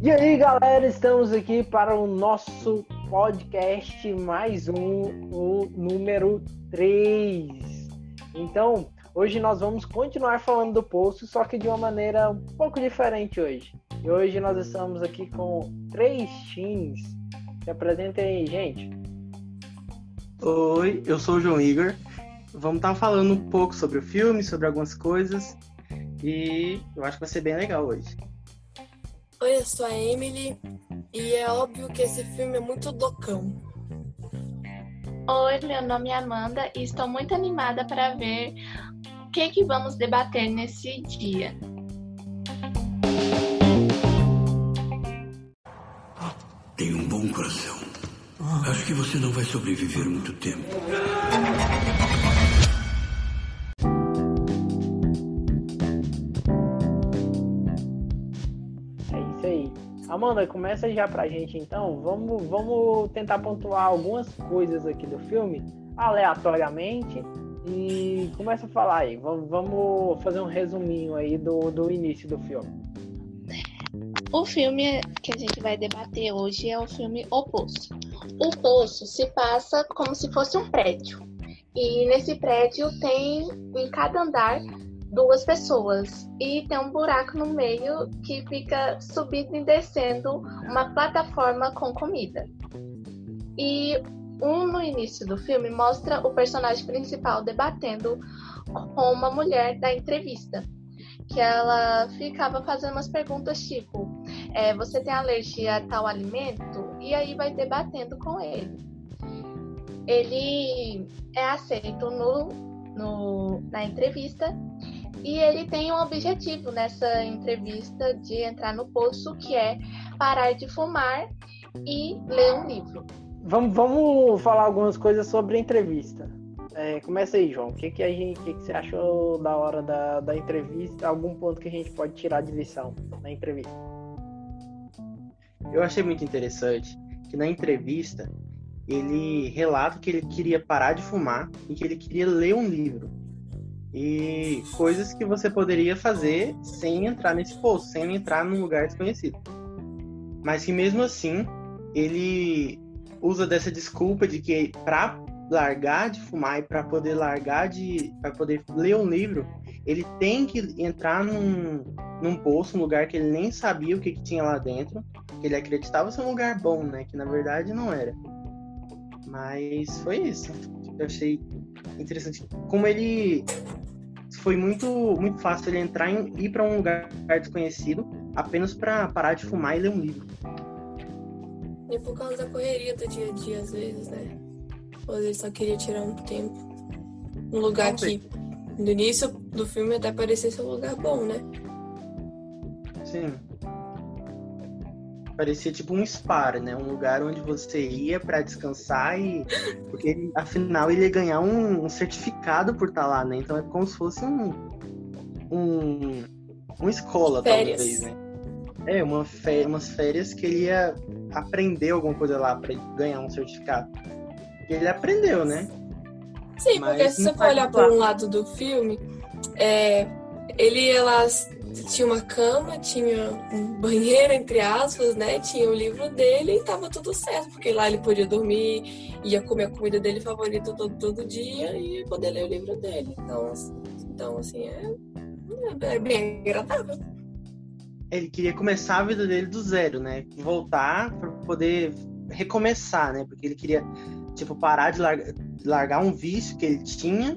E aí, galera, estamos aqui para o nosso podcast mais um, o número 3. Então, hoje nós vamos continuar falando do poço, só que de uma maneira um pouco diferente hoje. E hoje nós estamos aqui com três teams. Se apresentem aí, gente. Oi, eu sou o João Igor. Vamos estar falando um pouco sobre o filme, sobre algumas coisas. E eu acho que vai ser bem legal hoje. Oi, eu sou a Emily. E é óbvio que esse filme é muito docão. Oi, meu nome é Amanda e estou muito animada para ver o que, que vamos debater nesse dia. Tem um bom coração. Acho que você não vai sobreviver muito tempo. Amanda, começa já pra gente então. Vamos, vamos tentar pontuar algumas coisas aqui do filme aleatoriamente e começa a falar aí. Vamos, vamos fazer um resuminho aí do, do início do filme. O filme que a gente vai debater hoje é o filme O Poço. O Poço se passa como se fosse um prédio. E nesse prédio tem em cada andar duas pessoas e tem um buraco no meio que fica subindo e descendo uma plataforma com comida. E um no início do filme mostra o personagem principal debatendo com uma mulher da entrevista, que ela ficava fazendo umas perguntas tipo: é, você tem alergia a tal alimento? E aí vai debatendo com ele. Ele é aceito no, no, na entrevista e ele tem um objetivo nessa entrevista de entrar no poço, que é parar de fumar e ler um livro. Vamos, vamos falar algumas coisas sobre a entrevista. É, começa aí, João. O que, que, a gente, que, que você achou da hora da, da entrevista? Algum ponto que a gente pode tirar de lição na entrevista? Eu achei muito interessante que na entrevista ele relata que ele queria parar de fumar e que ele queria ler um livro. E coisas que você poderia fazer sem entrar nesse poço, sem entrar num lugar desconhecido. Mas que mesmo assim, ele usa dessa desculpa de que para largar de fumar e para poder largar de para poder ler um livro, ele tem que entrar num, num poço, um lugar que ele nem sabia o que, que tinha lá dentro, que ele acreditava ser um lugar bom, né, que na verdade não era. Mas foi isso. Eu achei interessante como ele foi muito muito fácil ele entrar em ir para um lugar desconhecido apenas para parar de fumar e ler um livro. E por causa da correria do dia a dia, às vezes, né? Ou ele só queria tirar um tempo. Um lugar que no início do filme até parecia ser um lugar bom, né? Sim. Parecia tipo um spa, né? Um lugar onde você ia para descansar e. Porque afinal ele ia ganhar um, um certificado por estar lá, né? Então é como se fosse um. Um. Uma escola, Férias. talvez, né? É, uma fé, umas férias que ele ia aprender alguma coisa lá para ganhar um certificado. E ele aprendeu, né? Sim, Mas porque se você for olhar por um lado do filme, é, ele lá, tinha uma cama, tinha um banheiro, entre aspas, né? Tinha o livro dele e tava tudo certo, porque lá ele podia dormir, ia comer a comida dele favorita todo, todo dia e poder ler o livro dele. Então, assim, então, assim é, é bem agradável. Ele queria começar a vida dele do zero, né? Voltar para poder recomeçar, né? Porque ele queria, tipo, parar de largar, largar um vício que ele tinha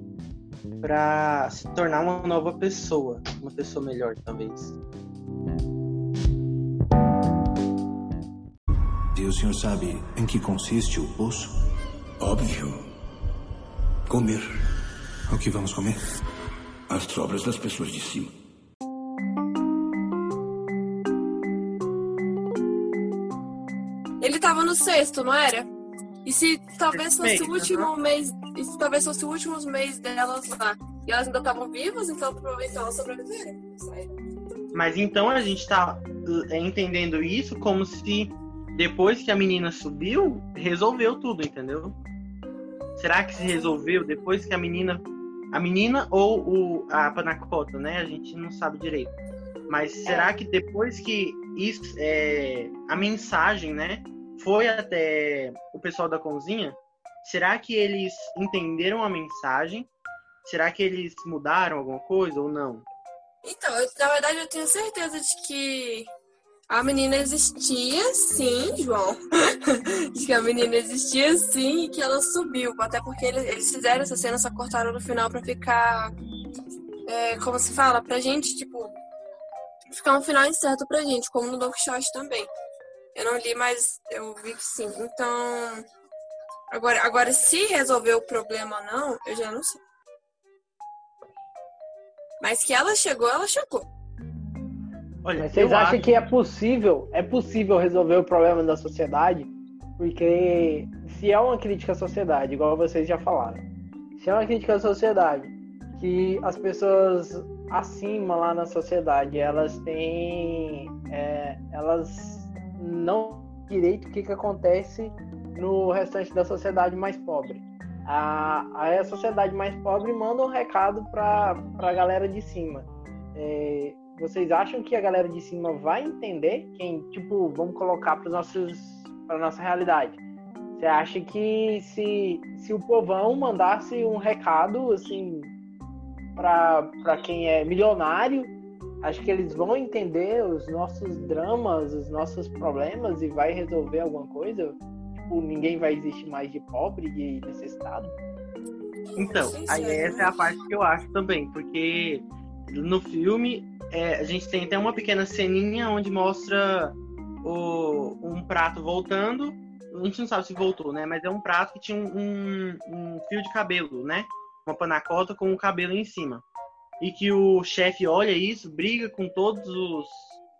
para se tornar uma nova pessoa, uma pessoa melhor, talvez. E o senhor sabe em que consiste o poço? Óbvio. Comer O que vamos comer? as sobras das pessoas de cima. Ele tava no sexto, não era? E se talvez fosse o último mês, e se talvez fosse o último mês delas lá, e elas ainda estavam vivas, então provavelmente elas sobreviveram. Mas então a gente tá é, entendendo isso como se depois que a menina subiu, resolveu tudo, entendeu? Será que se resolveu depois que a menina a menina ou o, a panacota, né? A gente não sabe direito. Mas será que depois que isso, é, a mensagem, né, foi até o pessoal da cozinha, será que eles entenderam a mensagem? Será que eles mudaram alguma coisa ou não? Então, eu, na verdade, eu tenho certeza de que a menina existia, sim, João. de que a menina existia, sim, e que ela subiu. Até porque eles, eles fizeram essa cena, só cortaram no final pra ficar. É, como se fala? Pra gente, tipo. Ficar um final incerto pra gente, como no Don Quixote também. Eu não li, mas eu vi que sim. Então. Agora, agora se resolver o problema ou não, eu já não sei. Mas que ela chegou, ela chegou. Olha, Mas vocês acham acho... que é possível, é possível resolver o problema da sociedade? Porque se é uma crítica à sociedade, igual vocês já falaram, se é uma crítica à sociedade, que as pessoas acima lá na sociedade, elas têm, é, elas não direito o que, que acontece no restante da sociedade mais pobre a, a sociedade mais pobre manda um recado para a galera de cima. É, vocês acham que a galera de cima vai entender quem, tipo, vamos colocar para nossos para nossa realidade? Você acha que se, se o povão mandasse um recado assim para quem é milionário, acho que eles vão entender os nossos dramas, os nossos problemas e vai resolver alguma coisa? tipo, ninguém vai existir mais de pobre, de necessitado? Então, aí essa é a parte que eu acho também, porque no filme é, a gente tem até uma pequena ceninha onde mostra o, um prato voltando. A gente não sabe se voltou, né? Mas é um prato que tinha um, um, um fio de cabelo, né? Uma panacota com o cabelo em cima. E que o chefe olha isso, briga com todos os,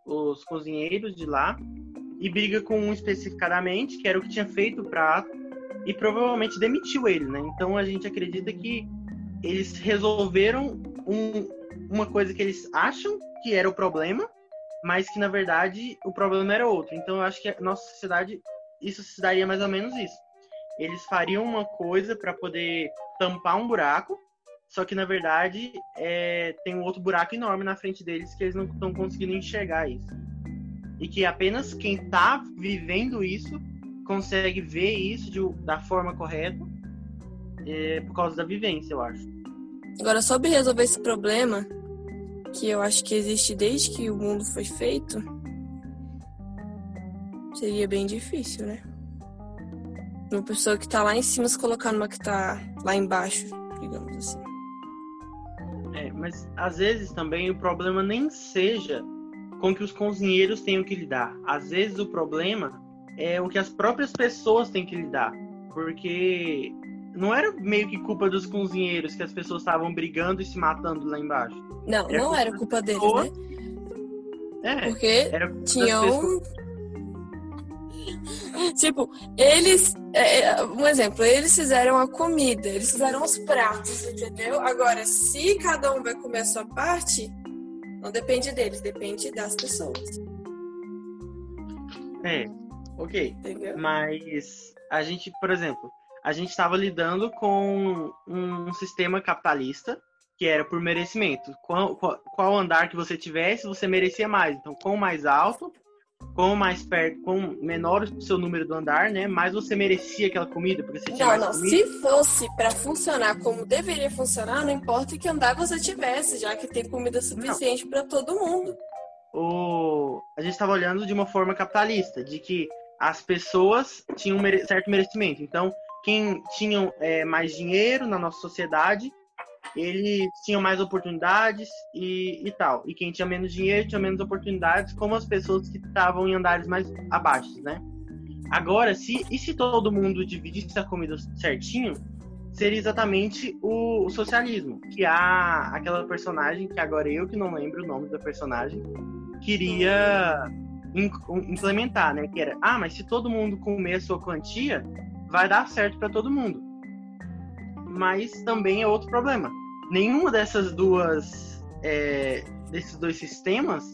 os cozinheiros de lá e briga com um especificadamente, que era o que tinha feito o prato, e provavelmente demitiu ele, né? Então a gente acredita que eles resolveram um, uma coisa que eles acham que era o problema, mas que na verdade o problema era outro. Então eu acho que a nossa sociedade, isso se daria mais ou menos isso. Eles fariam uma coisa para poder tampar um buraco, só que na verdade é, tem um outro buraco enorme na frente deles que eles não estão conseguindo enxergar isso e que apenas quem está vivendo isso consegue ver isso de, da forma correta é, por causa da vivência, eu acho. Agora, sobre resolver esse problema, que eu acho que existe desde que o mundo foi feito, seria bem difícil, né? Uma pessoa que está lá em cima se colocar numa que está lá embaixo, digamos assim. Mas às vezes também o problema nem seja com que os cozinheiros tenham que lidar. Às vezes o problema é o que as próprias pessoas têm que lidar, porque não era meio que culpa dos cozinheiros que as pessoas estavam brigando e se matando lá embaixo. Não, era não culpa era culpa deles, pessoas... né? É, porque tinham tipo, eles. É, é, um exemplo, eles fizeram a comida, eles fizeram os pratos, entendeu? Agora, se cada um vai comer a sua parte, não depende deles, depende das pessoas. É, ok. Entendeu? Mas a gente, por exemplo, a gente estava lidando com um sistema capitalista que era por merecimento. Qual, qual, qual, andar que você tivesse, você merecia mais. Então, com mais alto, com mais perto, com menor o seu número do andar, né? Mais você merecia aquela comida, porque você tinha não, mais não. comida. Se fosse para funcionar como deveria funcionar, não importa que andar você tivesse, já que tem comida suficiente para todo mundo. O... A gente estava olhando de uma forma capitalista, de que as pessoas tinham um mere... certo merecimento. Então, quem tinha é, mais dinheiro na nossa sociedade eles tinham mais oportunidades e, e tal. E quem tinha menos dinheiro tinha menos oportunidades, como as pessoas que estavam em andares mais abaixo, né? Agora, se e se todo mundo dividisse a comida certinho, seria exatamente o, o, socialismo, que há aquela personagem que agora eu que não lembro o nome da personagem queria implementar, né? Que era, ah, mas se todo mundo comer a sua quantia, vai dar certo para todo mundo. Mas também é outro problema nenhuma dessas duas é, desses dois sistemas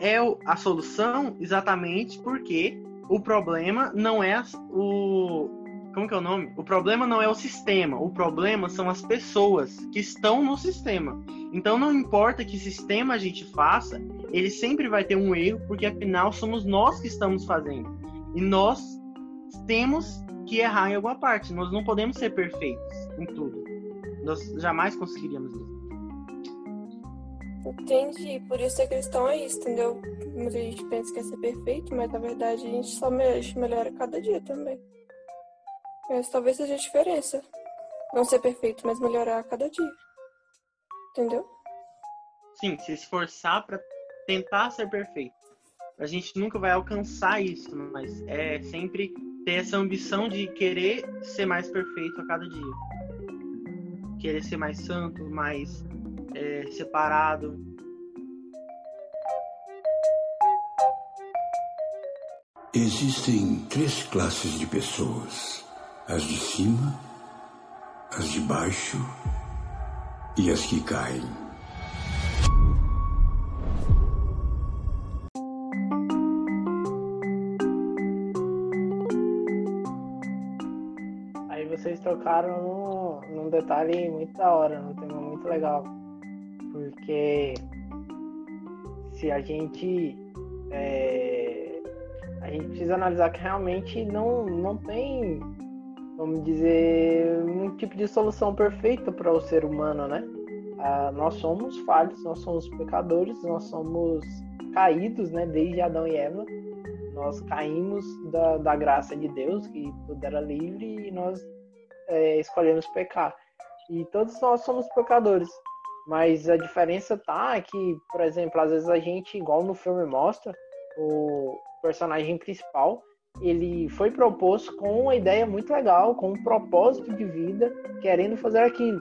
é a solução exatamente porque o problema não é o como que é o nome? O problema não é o sistema, o problema são as pessoas que estão no sistema. Então não importa que sistema a gente faça, ele sempre vai ter um erro, porque afinal somos nós que estamos fazendo. E nós temos que errar em alguma parte. Nós não podemos ser perfeitos em tudo. Nós jamais conseguiríamos isso. Entendi, por isso ser cristão é isso, entendeu? Muita gente pensa que é ser perfeito, mas na verdade a gente só melhora cada dia também. Essa talvez seja a diferença. Não ser perfeito, mas melhorar a cada dia. Entendeu? Sim, se esforçar para tentar ser perfeito. A gente nunca vai alcançar isso, mas é sempre ter essa ambição de querer ser mais perfeito a cada dia. Querer ser mais santo, mais é, separado. Existem três classes de pessoas: as de cima, as de baixo e as que caem. Vocês tocaram num, num detalhe muito da hora, num tema muito legal. Porque se a gente. É, a gente precisa analisar que realmente não, não tem vamos dizer, um tipo de solução perfeita para o ser humano, né? Ah, nós somos falhos, nós somos pecadores, nós somos caídos, né? Desde Adão e Eva, nós caímos da, da graça de Deus, que tudo era livre, e nós é, escolhemos pecar. E todos nós somos pecadores. Mas a diferença tá que, por exemplo, às vezes a gente, igual no filme mostra, o personagem principal, ele foi proposto com uma ideia muito legal, com um propósito de vida, querendo fazer aquilo.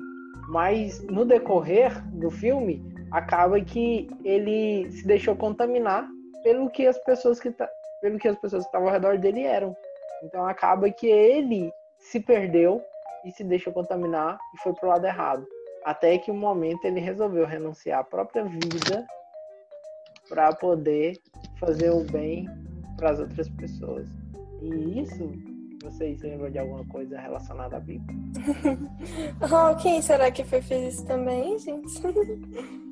Mas no decorrer do filme, acaba que ele se deixou contaminar pelo que as pessoas que pelo que as pessoas que estavam ao redor dele eram. Então acaba que ele se perdeu e se deixou contaminar e foi pro lado errado. Até que um momento ele resolveu renunciar à própria vida para poder fazer o bem para as outras pessoas. E isso, vocês lembram de alguma coisa relacionada à Bíblia? oh, quem será que foi isso também, gente?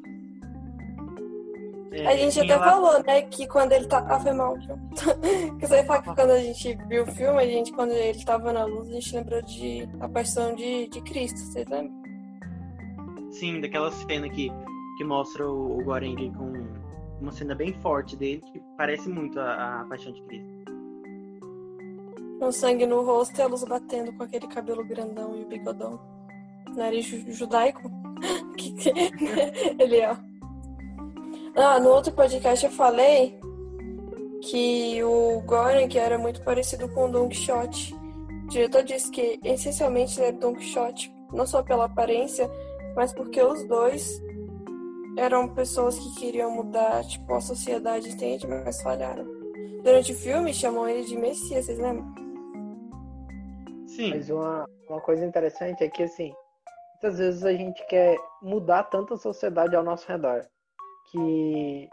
É, a gente até ela... falou, né, que quando ele tá. Ah, foi mal, que você fala que quando a gente viu o filme, a gente, quando ele tava na luz, a gente lembrou de a paixão de, de Cristo, vocês lembram? Sim, daquela cena que, que mostra o, o Goreng com uma cena bem forte dele, que parece muito a, a paixão de Cristo. Com sangue no rosto e a luz batendo com aquele cabelo grandão e o bigodão. Nariz judaico. Ele é. Ah, no outro podcast eu falei que o Goran que era muito parecido com o Don Quixote. O diretor disse que essencialmente ele é Don Quixote, não só pela aparência, mas porque os dois eram pessoas que queriam mudar tipo, a sociedade, entende? Mas falharam. Durante o filme chamam ele de Messias, vocês lembram? Sim. Mas uma, uma coisa interessante é que, assim, muitas vezes a gente quer mudar tanto a sociedade ao nosso redor, que,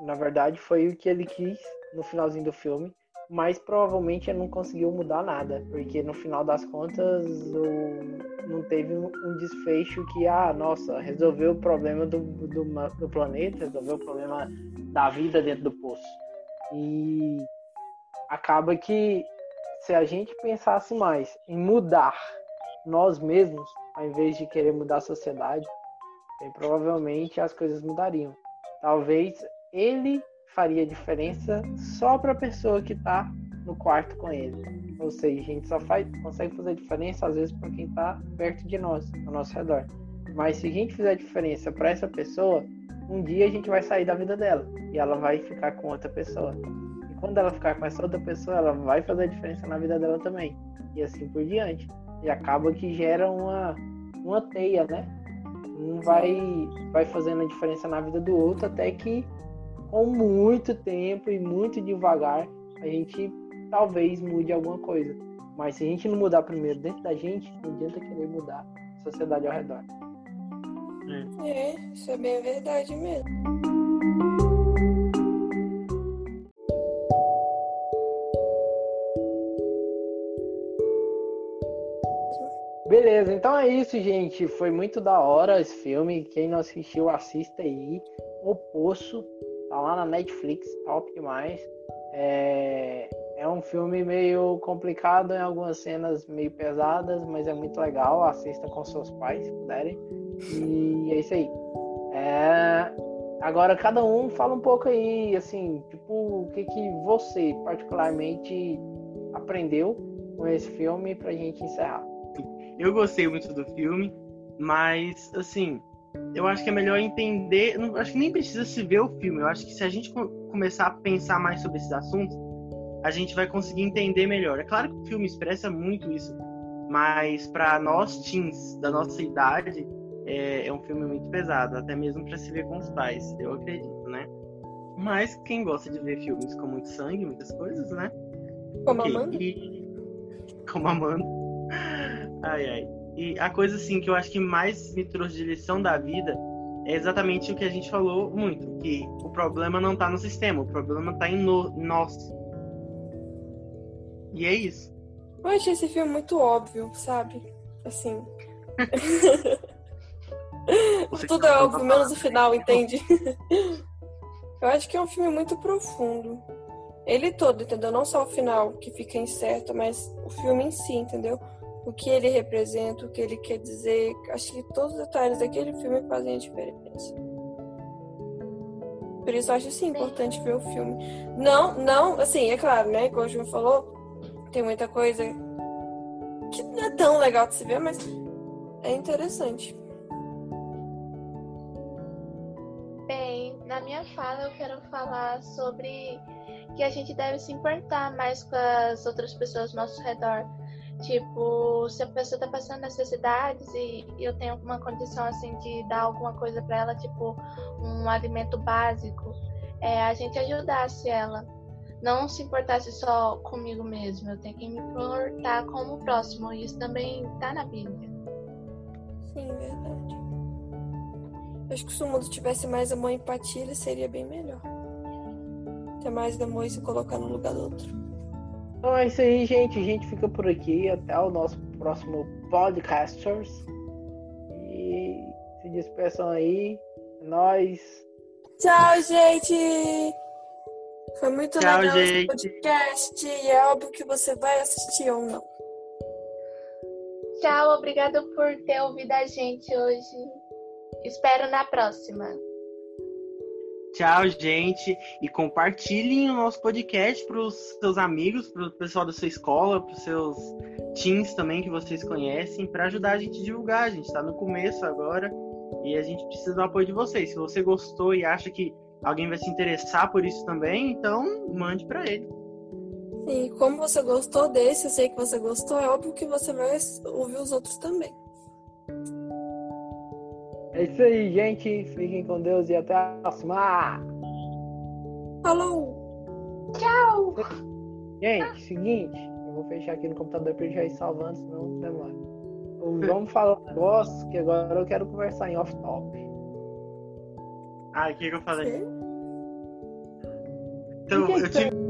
na verdade, foi o que ele quis no finalzinho do filme, mas provavelmente ele não conseguiu mudar nada, porque no final das contas o, não teve um desfecho que, ah, nossa, resolveu o problema do, do, do planeta, resolveu o problema da vida dentro do poço. E acaba que se a gente pensasse mais em mudar nós mesmos, ao invés de querer mudar a sociedade, bem, provavelmente as coisas mudariam. Talvez ele faria diferença só para a pessoa que está no quarto com ele. Ou seja, a gente só faz, consegue fazer diferença às vezes para quem está perto de nós, ao nosso redor. Mas se a gente fizer diferença para essa pessoa, um dia a gente vai sair da vida dela e ela vai ficar com outra pessoa quando ela ficar com essa outra pessoa, ela vai fazer diferença na vida dela também. E assim por diante. E acaba que gera uma, uma teia, né? Um vai, vai fazendo a diferença na vida do outro até que com muito tempo e muito devagar a gente talvez mude alguma coisa. Mas se a gente não mudar primeiro dentro da gente, não adianta querer mudar a sociedade ao redor. É, isso é bem verdade mesmo. Então é isso, gente. Foi muito da hora esse filme. Quem não assistiu, assista aí. O Poço, tá lá na Netflix, top demais. É, é um filme meio complicado em algumas cenas meio pesadas, mas é muito legal. Assista com seus pais, se puderem. E é isso aí. É, agora cada um fala um pouco aí, assim, tipo, o que, que você particularmente aprendeu com esse filme pra gente encerrar. Eu gostei muito do filme, mas assim, eu acho que é melhor entender. Não, acho que nem precisa se ver o filme. Eu acho que se a gente começar a pensar mais sobre esses assuntos, a gente vai conseguir entender melhor. É claro que o filme expressa muito isso, mas para nós teens da nossa idade, é, é um filme muito pesado, até mesmo para se ver com os pais, eu acredito, né? Mas quem gosta de ver filmes com muito sangue, muitas coisas, né? Como okay. Amanda? E... Como Amanda. Ai, ai. E a coisa, assim, que eu acho que mais me trouxe de lição da vida é exatamente o que a gente falou muito, que o problema não tá no sistema, o problema tá em no, nós. E é isso. Eu achei esse filme muito óbvio, sabe? Assim. Tudo é óbvio, menos o final, entende? Eu acho que é um filme muito profundo. Ele todo, entendeu? Não só o final que fica incerto, mas o filme em si, entendeu? O que ele representa, o que ele quer dizer. Acho que todos os detalhes daquele filme fazem a diferença. Por isso acho assim importante ver o filme. Não, não, assim, é claro, né? Como o João falou, tem muita coisa que não é tão legal de se ver, mas é interessante. na minha fala eu quero falar sobre que a gente deve se importar mais com as outras pessoas ao nosso redor. Tipo, se a pessoa tá passando necessidades e eu tenho alguma condição assim de dar alguma coisa para ela, tipo um alimento básico, é, a gente ajudasse ela. Não se importasse só comigo mesmo, eu tenho que me importar com o próximo. E isso também tá na Bíblia. Sim, verdade. Acho que se o mundo tivesse mais amor e empatia, ele seria bem melhor. Ter mais amor e se colocar no lugar do outro. Então é isso aí, gente. A gente fica por aqui. Até o nosso próximo Podcasters. E se despeçam aí. É nóis. Tchau, gente! Foi muito Tchau, legal gente. esse podcast. E é óbvio que você vai assistir ou não. Tchau, obrigada por ter ouvido a gente hoje. Espero na próxima. Tchau, gente. E compartilhem o nosso podcast para os seus amigos, para o pessoal da sua escola, para os seus teams também que vocês conhecem, para ajudar a gente a divulgar. A gente está no começo agora e a gente precisa do apoio de vocês. Se você gostou e acha que alguém vai se interessar por isso também, então mande para ele. E como você gostou desse, eu sei que você gostou, é óbvio que você vai ouvir os outros também. É isso aí, gente. Fiquem com Deus e até a próxima. Falou! Tchau! Gente, seguinte, eu vou fechar aqui no computador para já ir salvando, senão demora. Vamos falar um negócio que agora eu quero conversar em off-top. Ah, o que, que eu falei? Então, eu tive.